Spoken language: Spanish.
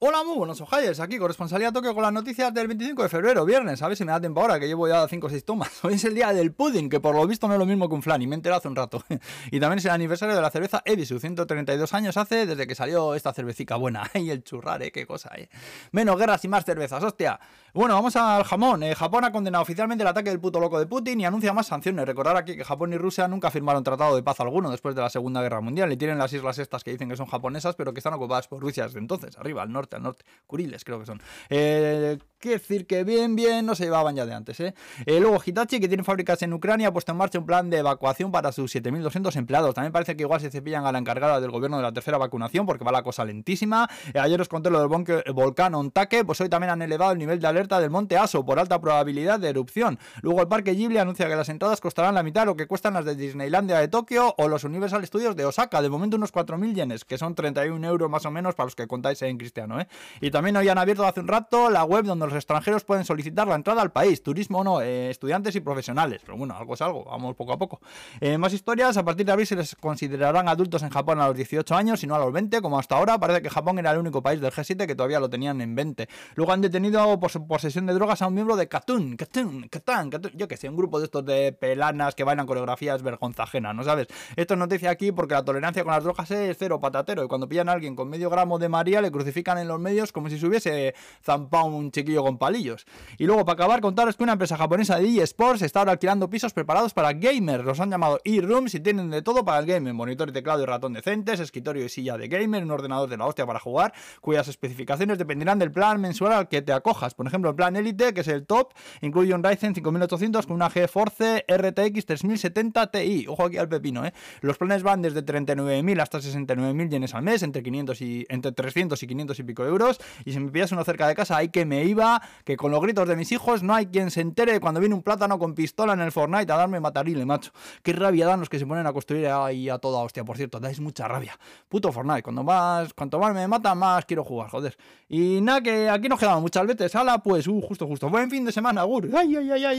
Hola, muy buenos ojayes, aquí corresponsalía Tokio con las noticias del 25 de febrero, viernes, a ver si me da tiempo ahora, que llevo ya 5 o 6 tomas. Hoy es el día del pudding, que por lo visto no es lo mismo que un flan, y me he hace un rato. y también es el aniversario de la cerveza Edisu, 132 años hace desde que salió esta cervecica buena. y el churrar, eh, qué cosa, eh. Menos guerras y más cervezas, hostia. Bueno, vamos al jamón. Eh, Japón ha condenado oficialmente el ataque del puto loco de Putin y anuncia más sanciones. Recordar aquí que Japón y Rusia nunca firmaron tratado de paz alguno después de la Segunda Guerra Mundial, y tienen las islas estas que dicen que son japonesas, pero que están ocupadas por Rusia desde entonces, arriba, al norte, al norte. Curil creo que son. Eh, quiero decir que bien, bien, no se llevaban ya de antes. ¿eh? eh luego Hitachi, que tiene fábricas en Ucrania, ha puesto en marcha un plan de evacuación para sus 7.200 empleados. También parece que igual se cepillan a la encargada del gobierno de la tercera vacunación, porque va la cosa lentísima. Eh, ayer os conté lo del volcán Ontake, pues hoy también han elevado el nivel de alerta del monte Aso por alta probabilidad de erupción. Luego el parque Ghibli anuncia que las entradas costarán la mitad de lo que cuestan las de Disneylandia de Tokio o los Universal Studios de Osaka. De momento unos 4.000 yenes, que son 31 euros más o menos para los que contáis en cristiano. ¿eh? Y también hoy han abierto hace un rato la web donde los extranjeros pueden solicitar la entrada al país, turismo no, eh, estudiantes y profesionales. Pero bueno, algo es algo, vamos poco a poco. Eh, más historias, a partir de abril se les considerarán adultos en Japón a los 18 años y no a los 20, como hasta ahora. Parece que Japón era el único país del G7 que todavía lo tenían en 20. Luego han detenido por posesión de drogas a un miembro de Katun, Katun, Katun, yo que sé, un grupo de estos de pelanas que bailan coreografías vergonza ajena, ¿no sabes? Esto es noticia aquí porque la tolerancia con las drogas es cero patatero y cuando pillan a alguien con medio gramo de María le crucifican en los medios como si se hubiese zampado un chiquillo con palillos. Y luego, para acabar, contaros que una empresa japonesa de eSports está ahora alquilando pisos preparados para gamers. Los han llamado e-rooms y tienen de todo para el gaming. Monitor teclado y ratón decentes, escritorio y silla de gamer, un ordenador de la hostia para jugar, cuyas especificaciones dependerán del plan mensual al que te acojas. Por ejemplo, el plan Elite, que es el top, incluye un Ryzen 5800 con una GeForce RTX 3070 Ti. Ojo aquí al pepino, ¿eh? Los planes van desde 39.000 hasta 69.000 yenes al mes, entre 500 y entre 300 y 500 y pico euros. Y si me pillas uno cerca de casa, hay que me iba, que con los gritos de mis hijos no hay quien se entere cuando viene un plátano con pistola en el Fortnite a darme matarile, macho. Qué rabia dan los que se ponen a construir ahí a toda hostia, por cierto, dais mucha rabia. Puto Fortnite, cuando más, cuanto más me matan, más quiero jugar, joder. Y nada, que aquí nos quedamos muchas veces. Hala, pues, uh, justo, justo. Buen fin de semana, Gur. Ay, ay, ay, ay.